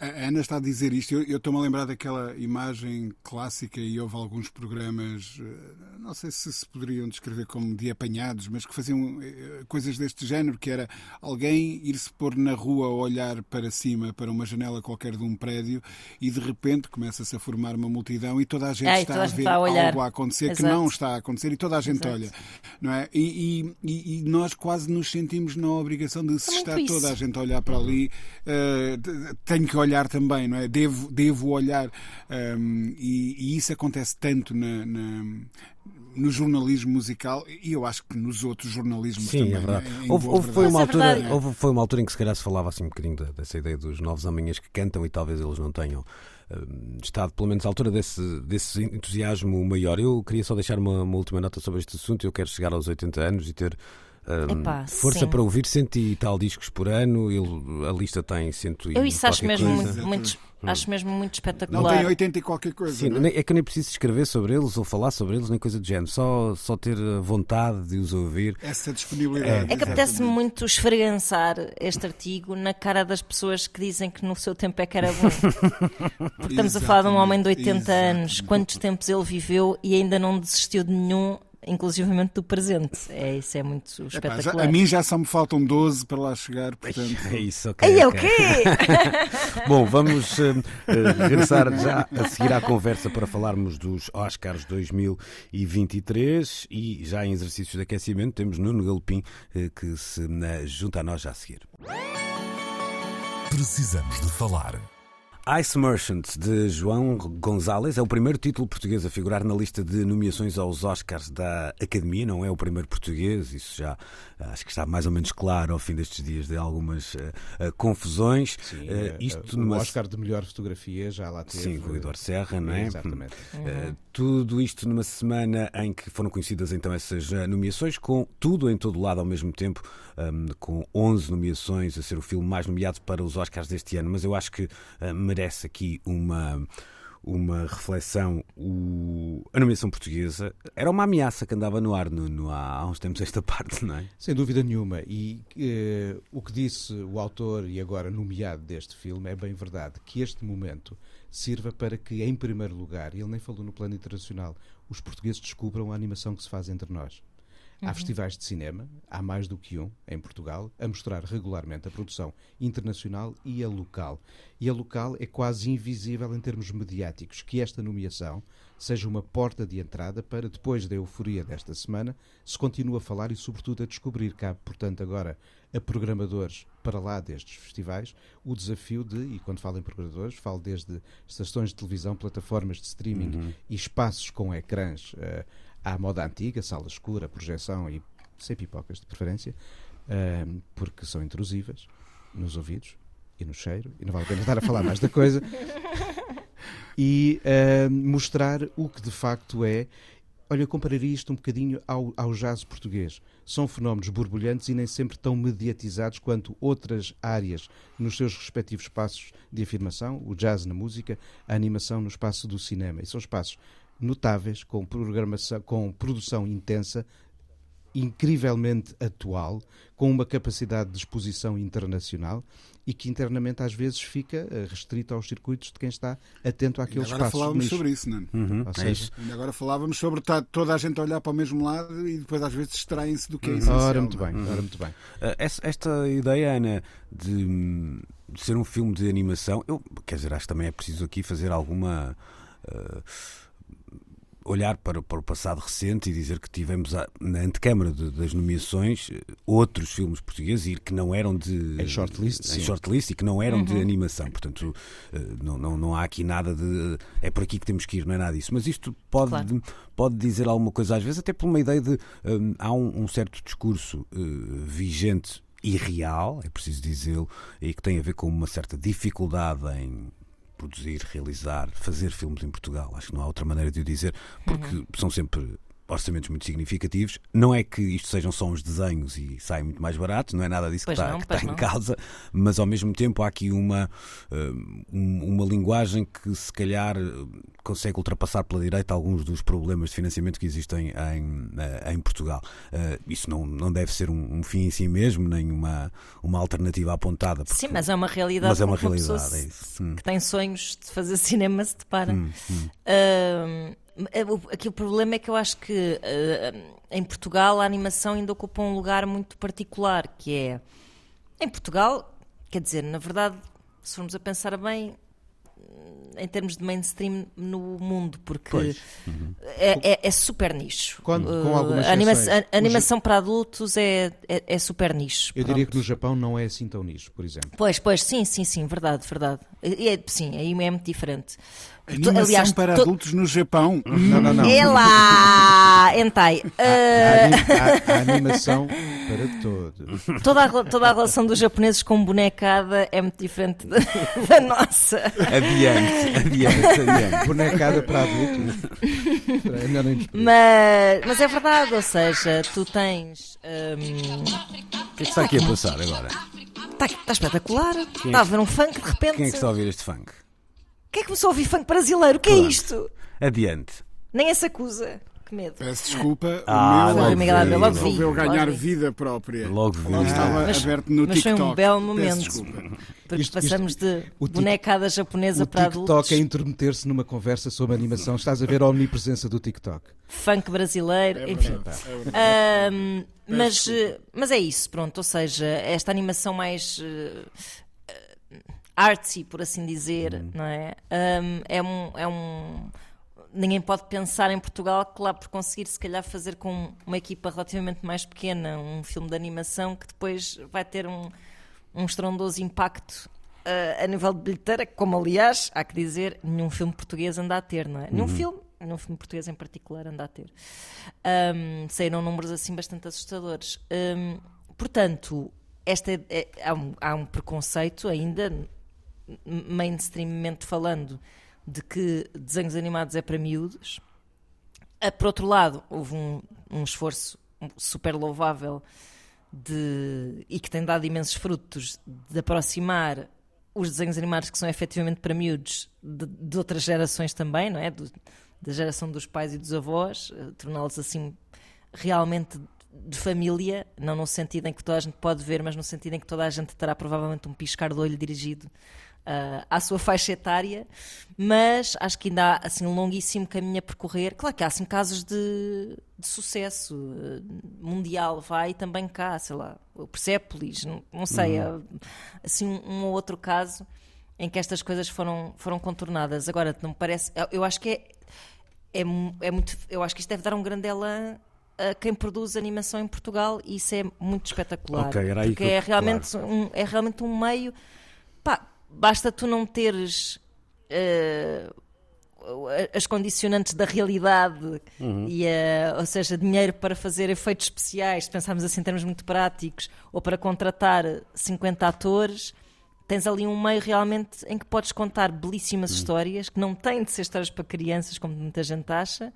A Ana está a dizer isto. Eu estou-me a lembrar daquela imagem clássica e houve alguns programas, eh, não sei se se poderiam descrever como de apanhados, mas que faziam eh, coisas deste género, que era alguém ir-se pôr na rua a olhar para cima, para uma janela qualquer de um prédio e de repente começa-se a formar uma multidão e toda a gente está a gente ver está a algo a acontecer que Exato. não está a acontecer e toda a gente Exato. olha. Não é? e, e- e- nós quase nos sentimos na obrigação de se É está isso. toda a gente a olhar para ali, t- tenho que olhar também, não é? Devo, devo olhar. Um, e, e isso acontece tanto na- na- no jornalismo musical e eu acho que nos outros jornalismos Sim, também. é verdade. Em Houve, houve- foi, uma é altura, verdade. houve- foi uma altura em que se calhar se falava assim um bocadinho dessa ideia dos novos amanhãs que cantam e talvez eles não tenham hum, estado, pelo menos à altura desse, desse entusiasmo maior. Eu queria só deixar uma, uma última nota sobre este assunto. Eu quero chegar aos 80 anos e ter hum, Epá, força sim. para ouvir cento e tal discos por ano. Ele- a lista tem cento e Eu isso acho qualquer mesmo, coisa. muito, muito- acho mesmo muito Não espetacular. tem 80 e qualquer coisa. Sim, não é? nem- é que eu nem preciso escrever sobre eles ou falar sobre eles, nem coisa do género. Só, só ter a vontade de os ouvir. Essa disponibilidade. É que apetece-me muito esfregançar este artigo na cara das pessoas que dizem que no seu tempo é que era bom. Porque estamos a falar de um homem de 80 anos, Exatamente. quantos tempos ele viveu e ainda não desistiu de nenhum, inclusivamente do presente. É, isso é muito Epá, já- espetacular. a mim já só me faltam 12 para lá chegar, portanto. É isso, ok. É o quê? Bom, vamos eh, regressar já a seguir à conversa para falarmos dos Oscars 2023 e já em exercícios de aquecimento temos Nuno Galopim eh, que se eh, junta a nós já a seguir. Precisamos de falar. Ice Merchant, de João Gonzalez, é o primeiro título português a figurar na lista de nomeações aos Oscars da Academia. Não é o primeiro português, isso já acho que está mais ou menos claro ao fim destes dias de algumas eh, confusões. Sim, Eh, isto o numa- Oscar de melhor fotografia já lá teve. Sim, com o Eduardo Serra, não é? Exatamente. Uh, tudo isto numa semana em que foram conhecidas então essas uh, nomeações, com tudo em todo lado ao mesmo tempo, um, com 11 nomeações, a ser o filme mais nomeado para os Oscars deste ano. Mas eu acho que uh, merece aqui uma. Uma reflexão, o... a nomeação portuguesa era uma ameaça que andava no ar no, no- há, uns tempos esta parte, não é? Sem dúvida nenhuma. E eh, o que disse o autor e agora nomeado deste filme é bem verdade. Que este momento sirva para que, em primeiro lugar, e ele nem falou no plano internacional, os portugueses descubram a animação que se faz entre nós. Há festivais de cinema, há mais do que um em Portugal, a mostrar regularmente a produção internacional e a local. E a local é quase invisível em termos mediáticos. Que esta nomeação seja uma porta de entrada para, depois da euforia desta semana, se continue a falar e, sobretudo, a descobrir. Cabe, portanto, agora a programadores para lá destes festivais o desafio de, e quando falo em programadores, falo desde estações de televisão, plataformas de streaming e espaços com ecrãs eh, à moda antiga, sala escura, projeção e sem pipocas de preferência, eh, porque são intrusivas nos ouvidos e no cheiro, e não vale a pena estar a falar mais da coisa, e eh, mostrar o que de facto é. Olha, eu compararia isto um bocadinho ao, ao jazz português. São fenómenos borbulhantes e nem sempre tão mediatizados quanto outras áreas nos seus respectivos espaços de afirmação, o jazz na música, a animação no espaço do cinema. E são espaços notáveis, com, programação, com produção intensa, incrivelmente atual, com uma capacidade de exposição internacional e que internamente às vezes fica eh, restrito aos circuitos de quem está atento Ainda àqueles agora espaços. falávamos nicho. sobre isso, não é? Uhum, é seja, isso. Ainda agora falávamos sobre estar toda a gente a olhar para o mesmo lado e depois às vezes distraem-se do que é essencial. Ora, muito não é? bem, ora, muito bem. Uh, essa- Esta ideia, Ana, de, hum, de ser um filme de animação, eu, quer dizer, acho que também é preciso aqui fazer alguma. uh, olhar para, para o passado recente e dizer que tivemos a- na antecâmara de- das nomeações eh, outros filmes portugueses e que não eram de Em shortlist, em shortlist e que não eram de animação. Portanto eh, não, não, não há aqui nada de é por aqui que temos que ir não é nada disso. Mas isto pode Claro. pode dizer alguma coisa às vezes até por uma ideia de hum, há um, um certo discurso eh, vigente e real, é preciso dizê-lo, e que tem a ver com uma certa dificuldade em produzir, realizar, fazer filmes em Portugal. Acho que não há outra maneira de o dizer, porque são sempre orçamentos muito significativos. Não é que isto sejam só uns desenhos e saem muito mais baratos, não é nada disso Pois que está, não, que está em causa, mas ao mesmo tempo há aqui uma, eh, um- uma linguagem que se calhar eh, consegue ultrapassar pela direita alguns dos problemas de financiamento que existem em, eh, em Portugal. Isso não, não deve ser um, um fim em si mesmo, nem uma, uma alternativa apontada. porque- Sim, mas é uma realidade. Mas é uma realidade, é isso. Hum. Que tem sonhos de fazer cinema se depara. Hum, é, o- aqui o problema é que eu acho que ah, em Portugal a animação ainda ocupa um lugar muito particular, que é em Portugal, quer dizer, na verdade, se formos a pensar bem, em termos de mainstream no mundo, porque Pois. é, é- é super nicho. Com- com Uh, algumas a anima- a animação para adultos é, é, é super nicho. Eu diria pronto. que no Japão não é assim tão nicho, por exemplo. Pois, pois, sim, sim, sim, verdade, verdade. E é- sim, aí é muito diferente. Animação para to- adultos no Japão. Não, não, não. É lá! Entai. Uh, ani- há- há animação para todos. toda, a, toda a relação dos japoneses com bonecada é muito diferente da, da nossa. Adiante, adiante, adiante. Bonecada para adultos. É melhor nem discutir. Mas, mas é verdade, ou seja, tu tens. hum, O que é que está aqui a passar agora? Está tá espetacular. Está a ver um funk de repente. Quem é que está a ouvir este funk? Quem é que começou a ouvir funk brasileiro? O que é Pronto. isto? Adiante. Nem se acusa. Que medo. Peço desculpa, Ah, o meu logo Miguel Abel, vi, logo resolveu vi, ganhar logo vi. vida própria. Logo vi. Logo estava Mas- aberto no mas foi um TikTok. belo Peço momento. desculpa. Porque Isto- passamos de o tic- bonecada japonesa O para TikTok adultos. é intermeter-se numa conversa sobre animação. Estás a ver a omnipresença do TikTok. funk brasileiro, É enfim. é. Ahm, mas, eh, mas é isso, pronto. Ou seja, esta animação mais eh, artsy, por assim dizer, não é? Ahm, é, um, é um. Ninguém pode pensar em Portugal que lá por conseguir, se calhar, fazer com uma equipa relativamente mais pequena um filme de animação que depois vai ter um, um estrondoso impacto eh, a nível de bilheteira, como aliás, há que dizer, nenhum filme português anda a ter, não é? Nenhum filme, nenhum filme português em particular anda a ter. Um, saíram números assim bastante assustadores. Um, portanto, esta é- é- há, um, há um preconceito ainda, mainstreammente falando, de que desenhos animados é para miúdos. Ah, Por outro lado, houve um, um esforço super louvável de, e que tem dado imensos frutos de aproximar os desenhos animados que são efetivamente para miúdos de, de outras gerações também, não é? Do- da geração dos pais e dos avós, eh, torná-los assim realmente de família, não no sentido em que toda a gente pode ver, mas no sentido em que toda a gente terá provavelmente um piscar de olho dirigido ah, à sua faixa etária, mas acho que ainda há assim um longuíssimo caminho a percorrer. Claro que há assim casos de, de sucesso eh, mundial, vai também cá, sei lá, o Persepolis, não, não sei, há, assim um, ou outro caso em que estas coisas foram, foram contornadas. Agora, não me parece, eu- eu acho que é, é, é muito, eu acho que isto deve dar um grande elan a quem produz animação em Portugal e isso é muito espetacular. Ok, era aí porque que eu- é realmente, um, é realmente um meio. Pá, basta tu não teres eh, as condicionantes da realidade Uhum. e a- ou seja, dinheiro para fazer efeitos especiais, pensarmos assim em termos muito práticos, ou para contratar 50 atores, tens ali um meio realmente em que podes contar belíssimas histórias que não têm de ser histórias para crianças, como muita gente acha,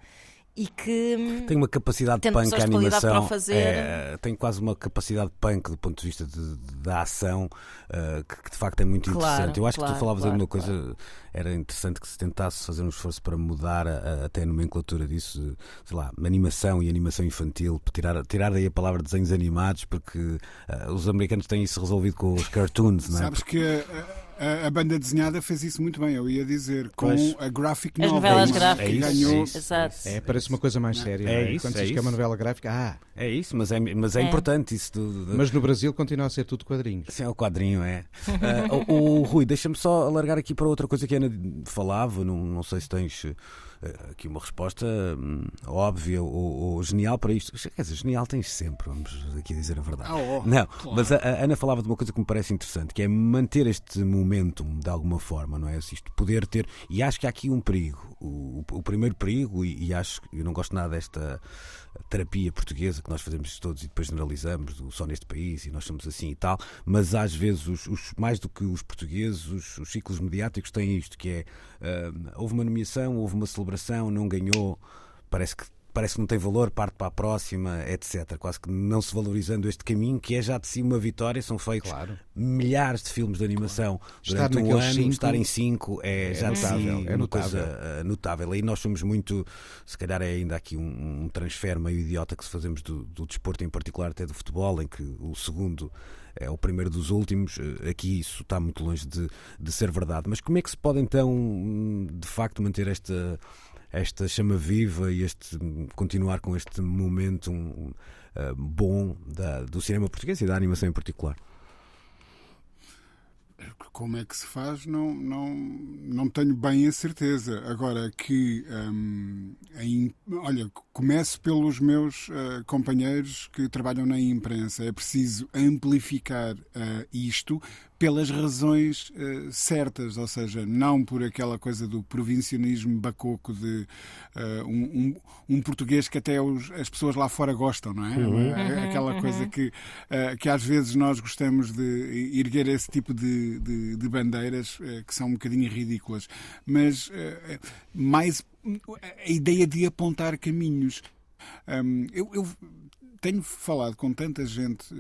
e que hum, Tem uma capacidade Tendo punk a de animação. fazer. é, tem quase uma capacidade punk do ponto de vista de- de- da ação eh, que, que de facto é muito Claro, interessante. Eu acho que claro, tu falavas claro, de uma coisa, era interessante que se tentasse fazer um esforço para mudar a- a- até a nomenclatura disso, de, sei lá, animação e animação infantil, tirar, tirar daí a palavra desenhos animados, porque eh, os americanos têm isso resolvido com os cartoons, não é? Sabes que a, a- a banda desenhada fez isso muito bem, eu ia dizer, com Pois. a graphic As novel. novelas que gráficas. É isso, ganhou. é isso. Exato. É, parece uma coisa mais séria. É é? isso, Quando é diz que é uma novela gráfica, ah, É isso, mas é, mas é, É. importante isso. do- do- mas no Brasil continua a ser tudo quadrinhos. Sim, é o quadrinho, é. Ah, o, o Rui, deixa-me só alargar aqui para outra coisa que a Ana falava. Não, não sei se tens aqui uma resposta hum, óbvia ou, ou genial para isto. Quer dizer, genial tens sempre, vamos aqui dizer a verdade. Ah, oh, não, claro. mas a, a Ana falava de uma coisa que me parece interessante, que é manter este momentum de alguma forma, não é? Isto poder ter. E acho que há aqui um perigo. O, o primeiro perigo, e, e acho que eu não gosto nada desta terapia portuguesa que nós fazemos todos e depois generalizamos, do só neste país e nós somos assim e tal, mas às vezes, os, os- mais do que os portugueses, os, os ciclos mediáticos têm isto, que é ah, houve uma nomeação, houve uma celebração, não ganhou, parece que parece que não tem valor, parte para a próxima, etc. Quase que não se valorizando este caminho, que é já de si uma vitória. São feitos Claro. milhares de filmes de animação Estar durante um naqueles ano. cinco estar em cinco é, é já de si notável, é uma notável. coisa uh, notável. Aí nós somos muito, se calhar é ainda aqui um, um transfer meio idiota que se fazemos do, do desporto, em particular até do futebol, em que o segundo é o primeiro dos últimos. Uh, Aqui isso está muito longe de, de ser verdade. Mas como é que se pode então, hum, de facto, manter esta esta chama viva e este continuar com este momento um, uh, bom da- do cinema português e da animação em particular? Como é que se faz, não, não, não tenho bem a certeza. Agora que, em- olha, começo pelos meus ah, companheiros que trabalham na imprensa. É preciso amplificar ah, isto pelas razões ah, certas, ou seja, não por aquela coisa do provincianismo bacoco de ah, um, um- um português que até os- as pessoas lá fora gostam, não é? É Aquela coisa que, ah, que às vezes nós gostamos de erguer esse tipo de, de- de bandeiras que são um bocadinho ridículas. Mas mais a ideia de apontar caminhos. Hum, eu, eu tenho falado com tanta gente.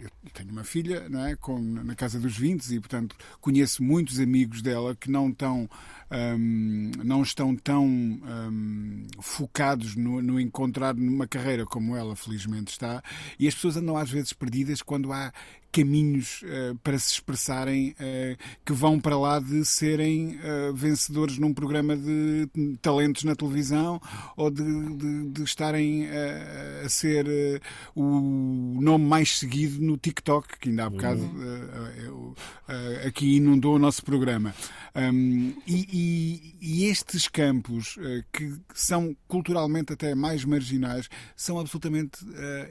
Eu- tenho uma filha não é, com, na casa dos 20 e, portanto, conheço muitos amigos dela que não, tão, hum, não estão tão hum, focados no, no encontrar numa carreira como ela, felizmente, está. E as pessoas andam às vezes perdidas quando há caminhos eh, para se expressarem eh, que vão para lá de serem eh, vencedores num programa de talentos na televisão ou de, de- de estarem a ser o nome mais seguido no TikTok, que ainda há bocado eh, aqui inundou o nosso programa. Um, e, e- e estes campos que são culturalmente até mais marginais são absolutamente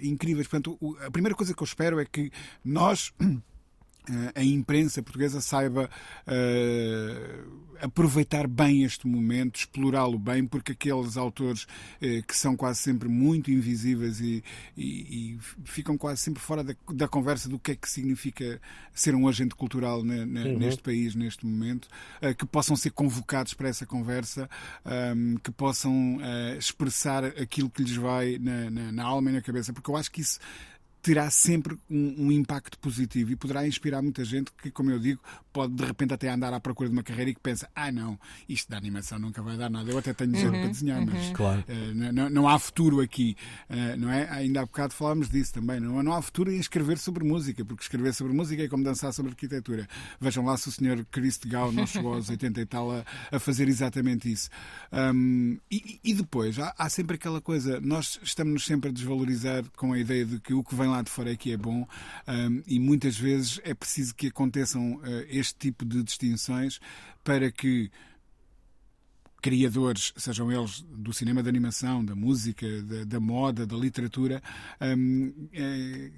incríveis. Portanto, a primeira coisa que eu espero é que nós eh, a imprensa portuguesa saiba eh, aproveitar bem este momento, explorá-lo bem, porque aqueles autores eh, que são quase sempre muito invisíveis e, e- e ficam quase sempre fora da, da conversa do que é que significa ser um agente cultural ne- ne- neste país, neste momento, eh, que possam ser convocados para essa conversa, ahm, que possam expressar aquilo que lhes vai na, na- na alma e na cabeça, porque eu acho que isso terá sempre um, um impacto positivo e poderá inspirar muita gente que, como eu digo, pode de repente até andar à procura de uma carreira e que pensa: ah, não, isto da animação nunca vai dar nada. Eu até tenho jeito para desenhar, mas Claro. eh, não, não- há futuro aqui, eh, não é? Ainda há bocado falámos disso também. Não, não há futuro em escrever sobre música, porque escrever sobre música é como dançar sobre arquitetura. Vejam lá se o senhor Chris de Gau não chegou aos 80 e tal a, a fazer exatamente isso. Ahm, e, e depois, há, há sempre aquela coisa, nós estamos sempre a desvalorizar com a ideia de que o que vem lá de fora é que é bom, ahm, e muitas vezes é preciso que aconteçam eh, este tipo de distinções para que criadores, sejam eles do cinema de animação, da música, da, da moda, da literatura, hum, eh,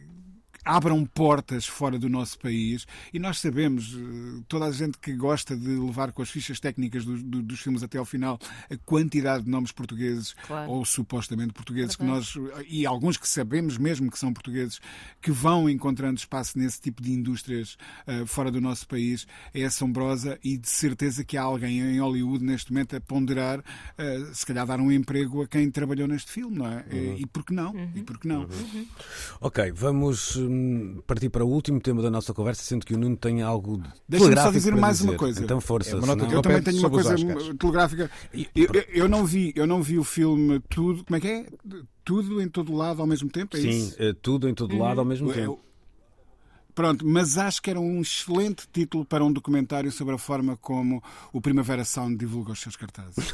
abram portas fora do nosso país e nós sabemos, eh, toda a gente que gosta de levar com as fichas técnicas do- do- dos filmes até ao final, a quantidade de nomes portugueses Claro. ou supostamente portugueses que nós e alguns que sabemos mesmo que são portugueses que vão encontrando espaço nesse tipo de indústrias eh, fora do nosso país é assombrosa e de certeza que há alguém em Hollywood neste momento a ponderar eh, se calhar dar um emprego a quem trabalhou neste filme, não é? E, e por que não? E por que não? Ok, vamos hum, partir para o último tema da nossa conversa, sendo que o Nuno tem algo Deixa-me só telegráfico dizer mais uma dizer. coisa. Então força. É uma Eu também tenho uma coisa telegráfica. Eu, eu- eu não vi, eu não vi o filme tudo. Como é que é? Tudo em todo lado ao mesmo tempo? É Sim, isso? eh, tudo em todo lado ao mesmo Eu- tempo. Pronto, mas acho que era um excelente título para um documentário sobre a forma como o Primavera Sound divulga os seus cartazes.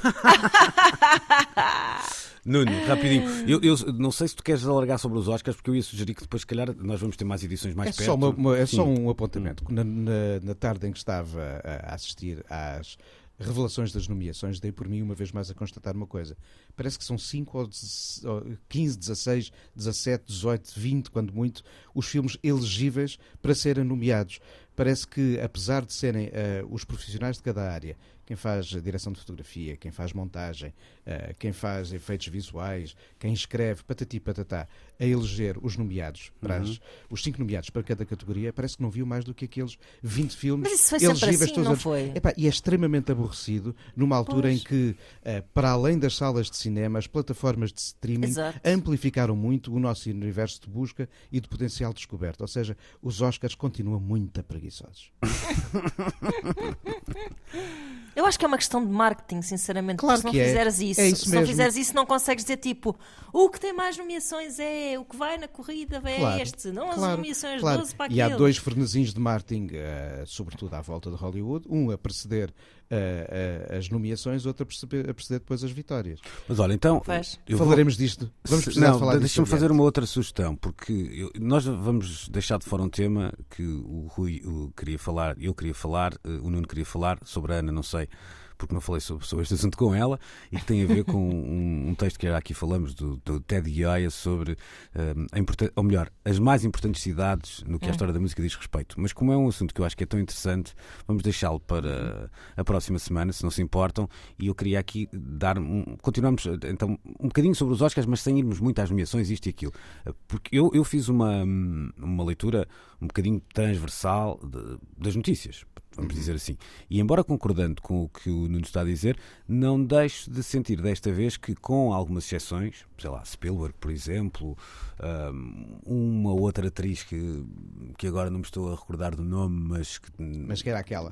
Nuno, rapidinho. Eu, eu não sei se tu queres alargar sobre os Oscars, porque eu ia sugerir que depois, se calhar, nós vamos ter mais edições mais É perto. só, uma- uma- é só Sim. um apontamento. Na, na- na tarde em que estava a assistir às revelações das nomeações, dei por mim uma vez mais a constatar uma coisa. Parece que são 5 ou 10 ou 15, 16, 17, 18, 20, quando muito, os filmes elegíveis para serem nomeados. Parece que, apesar de serem eh, os profissionais de cada área quem faz direção de fotografia, quem faz montagem, uh, quem faz efeitos visuais, quem escreve, patati patatá, a eleger os nomeados, para as, uhum. os cinco nomeados para cada categoria, parece que não viu mais do que aqueles 20 filmes Mas isso foi elegíveis assim, todos não foi? Epá, e é extremamente aborrecido numa altura pois. em que, uh, para além das salas de cinema, as plataformas de streaming Exato. amplificaram muito o nosso universo de busca e de potencial descoberto. Ou seja, os Oscars continuam muito preguiçosos. Eu acho que é uma questão de marketing, sinceramente. Claro se não que é. fizeres isso, é isso se mesmo. não fizeres isso, não consegues dizer tipo o que tem mais nomeações é o que vai na corrida é claro, este, não claro, as nomeações claro. 12 para E aquele. há dois frenesinhos de marketing, uh, sobretudo à volta de Hollywood, um a preceder uh, uh, as nomeações, outro a preceder, a preceder, depois as vitórias. Mas olha, então falaremos vou... disto. Vamos precisar não, de falar Deixa-me fazer uma outra sugestão, porque eu, nós vamos deixar de fora um tema que o Rui o queria falar, eu queria falar, o Nuno queria falar sobre a Ana, não sei porque não falei sobre, sobre este assunto com ela, e que tem a ver com um, um texto que aqui falamos do, do Ted Gioia sobre, um, a ou melhor, as mais importantes cidades no que a hum. história da música diz respeito. Mas como é um assunto que eu acho que é tão interessante, vamos deixá-lo para a próxima semana, se não se importam, e eu queria aqui dar um, continuamos então um bocadinho sobre os Oscars, mas sem irmos muito às nomeações, isto e aquilo. Porque eu, eu fiz uma, uma leitura um bocadinho transversal de, das notícias vamos dizer assim. E embora concordando com o que o Nuno está a dizer, não deixo de sentir desta vez que, com algumas exceções, sei lá, Spielberg, por exemplo, uma outra atriz que, que agora não me estou a recordar do nome, mas que. Mas que era aquela.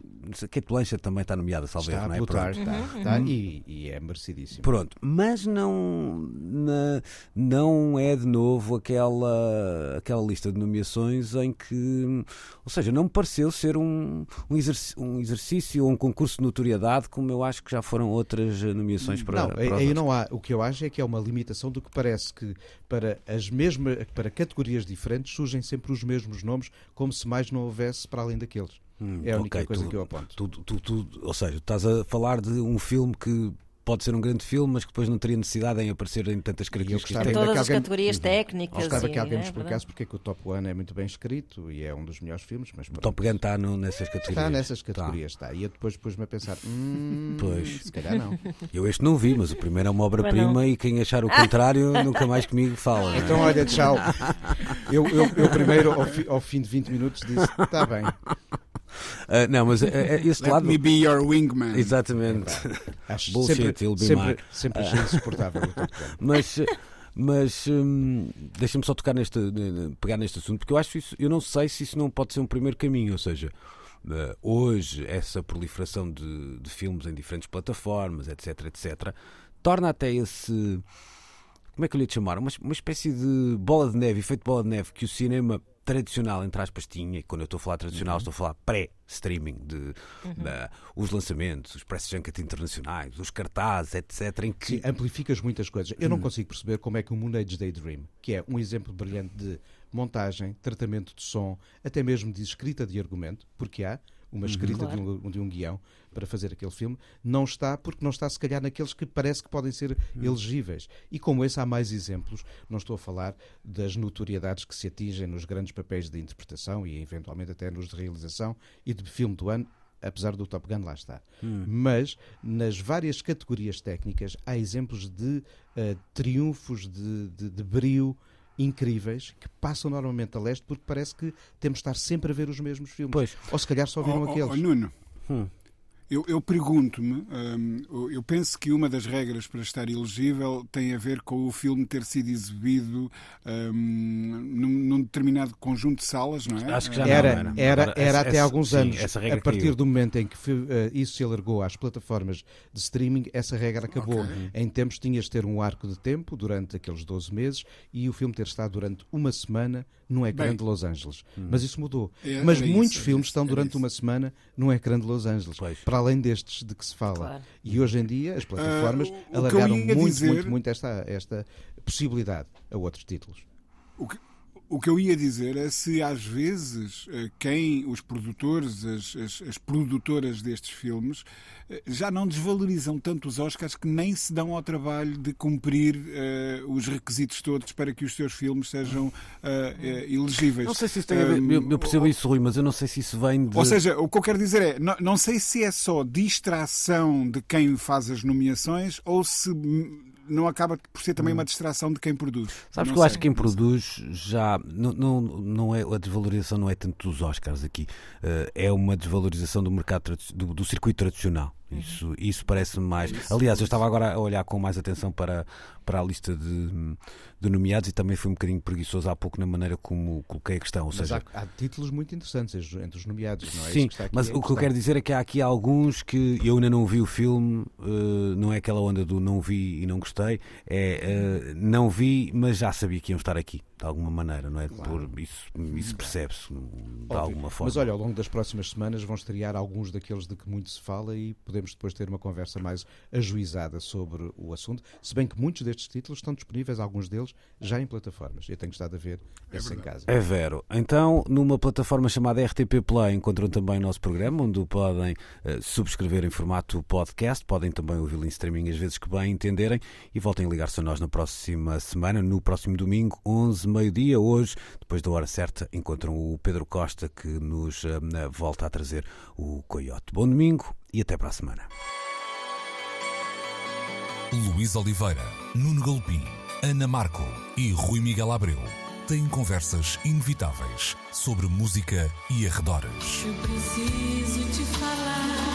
Kate Blanchett também está nomeada, salve está não é? Plutar, está, uhum, está uhum. E, e, é merecidíssimo. Pronto, mas não, na, não é de novo aquela, aquela lista de nomeações em que. Ou seja, não me pareceu ser um, um, exercício, um exercício ou um concurso de notoriedade como eu acho que já foram outras nomeações para. Não, para aí não há. O que eu acho é que é uma limitação do que parece que para as mesmas, para categorias diferentes surgem sempre os mesmos nomes, como se mais não houvesse para além daqueles. Hum, é a única okay, coisa tu, que eu aponto. Tu, tu, tu, ou seja, estás a falar de um filme que pode ser um grande filme, mas que depois não teria necessidade em aparecer em tantas características. Em todas as categorias uhum. técnicas. Gostava que alguém me explicasse porque é que o Top Gun é muito bem escrito e é um dos melhores filmes. Mas o Top Gun está no, nessas categorias. Está nessas categorias, está. E eu depois pus-me a pensar, hum, pois. se calhar não. Eu este não vi, mas o primeiro é uma obra-prima e quem achar o contrário nunca mais comigo fala. É? Então olha, tchau. Eu, eu, eu primeiro, ao, fi, ao fim de 20 minutos, disse, está bem. Uh, não, mas uh, esse Let lado. me be your wingman. Exatamente. Acho Bullshit, sempre, he'll be sempre, sempre achei insuportável. mas. Mas hum, deixa-me só tocar neste, pegar neste assunto, porque eu acho isso, eu não sei se isso não pode ser um primeiro caminho, ou seja, uh, hoje essa proliferação de, de filmes em diferentes plataformas, etc, etc, torna até esse como é que eu lhe chamar? Uma, uma espécie de bola de neve, efeito bola de neve que o cinema tradicional, entre aspas, tinha, e quando eu estou a falar tradicional, uhum. estou a falar pré-streaming, de, uhum. os lançamentos, os press junkets internacionais, os cartazes, etc. Em que... Sim, amplificas muitas coisas. Eu não hum. consigo perceber como é que o Moon Age Daydream, que é um exemplo brilhante de montagem, tratamento de som, até mesmo de escrita de argumento, porque há, uma uhum. escrita claro. de, um, de um guião para fazer aquele filme, não está porque não está se calhar naqueles que parece que podem ser uhum. elegíveis. E como esse há mais exemplos, não estou a falar das notoriedades que se atingem nos grandes papéis de interpretação e eventualmente até nos de realização e de filme do ano, apesar do Top Gun lá estar. Hum. Mas nas várias categorias técnicas há exemplos de uh, triunfos de, de, de brio incríveis que passam normalmente a leste porque parece que temos de estar sempre a ver os mesmos filmes. Pois. Ou se calhar só viram oh, aqueles. Oh, Nuno, hum. Eu, eu pergunto-me, um, eu penso que uma das regras para estar elegível tem a ver com o filme ter sido exibido um, num, num, determinado conjunto de salas, não é? Acho que já era, não, era. Era, era, era até essa, alguns sim, anos. a partir caiu. do momento em que uh, isso se alargou às plataformas de streaming, essa regra acabou. Okay. Em tempos tinhas de ter um arco de tempo durante aqueles 12 meses e o filme ter estado durante uma semana num ecrã Bem, de Los Angeles. Hum. Mas isso mudou. É, Mas muitos isso, filmes estão durante isso. uma semana num ecrã de Los Angeles. Pois para além destes de que se fala. Claro. E hoje em dia as plataformas uh, alargaram muito, dizer... muito, muito esta, esta possibilidade a outros títulos. O que, O que eu ia dizer é se às vezes eh, quem, os produtores, as, as, as produtoras destes filmes, eh, já não desvalorizam tanto os Oscars que nem se dão ao trabalho de cumprir uh, os requisitos todos para que os seus filmes sejam uh, uh, elegíveis. Não sei se isso tem a ver, eu, eu percebo isso, Rui, mas eu não sei se isso vem de. Ou seja, o que eu quero dizer é, não, não sei se é só distração de quem faz as nomeações ou se não acaba por ser também hum. uma distração de quem produz. Sabes que eu sei, acho que quem produz já. Não, não, não é, a desvalorização não é tanto dos Oscars aqui, uh, é uma desvalorização do mercado do, do circuito tradicional. Uhum. Isso, isso parece-me mais. Aliás, eu estava agora a olhar com mais atenção para, para a lista de, de nomeados e também fui um bocadinho preguiçoso há pouco na maneira como coloquei a questão. Ou mas seja, há, há, títulos muito interessantes entre os nomeados, não é? Sim, mas o que eu quero dizer é que há aqui alguns que eu ainda não vi o filme, uh, não é aquela onda do não vi e não gostei, é uh, não vi, mas já sabia que iam estar aqui, de alguma maneira, não é? Claro. Por, isso isso percebe-se de Óbvio. alguma forma. Mas olha, ao longo das próximas semanas vão estrear alguns daqueles de que muito se fala e podemos depois ter uma conversa mais ajuizada sobre o assunto, se bem que muitos destes títulos estão disponíveis, alguns deles já em plataformas. Eu tenho estado a ver é isso em casa. É vero. Então, numa plataforma chamada RTP Play, encontram também o nosso programa, onde podem uh, subscrever em formato podcast, podem também ouvi-lo em streaming às vezes que bem entenderem e voltem a ligar-se a nós na próxima semana, no próximo domingo, 11, meio-dia. Hoje, depois da hora certa, encontram o Pedro Costa que nos uh, volta a trazer o Coyote. Bom domingo e até para a semana. Luís Oliveira, Nuno Galpim, Ana Marco e Rui Miguel Abreu têm conversas inevitáveis sobre música e arredores. Eu preciso te falar.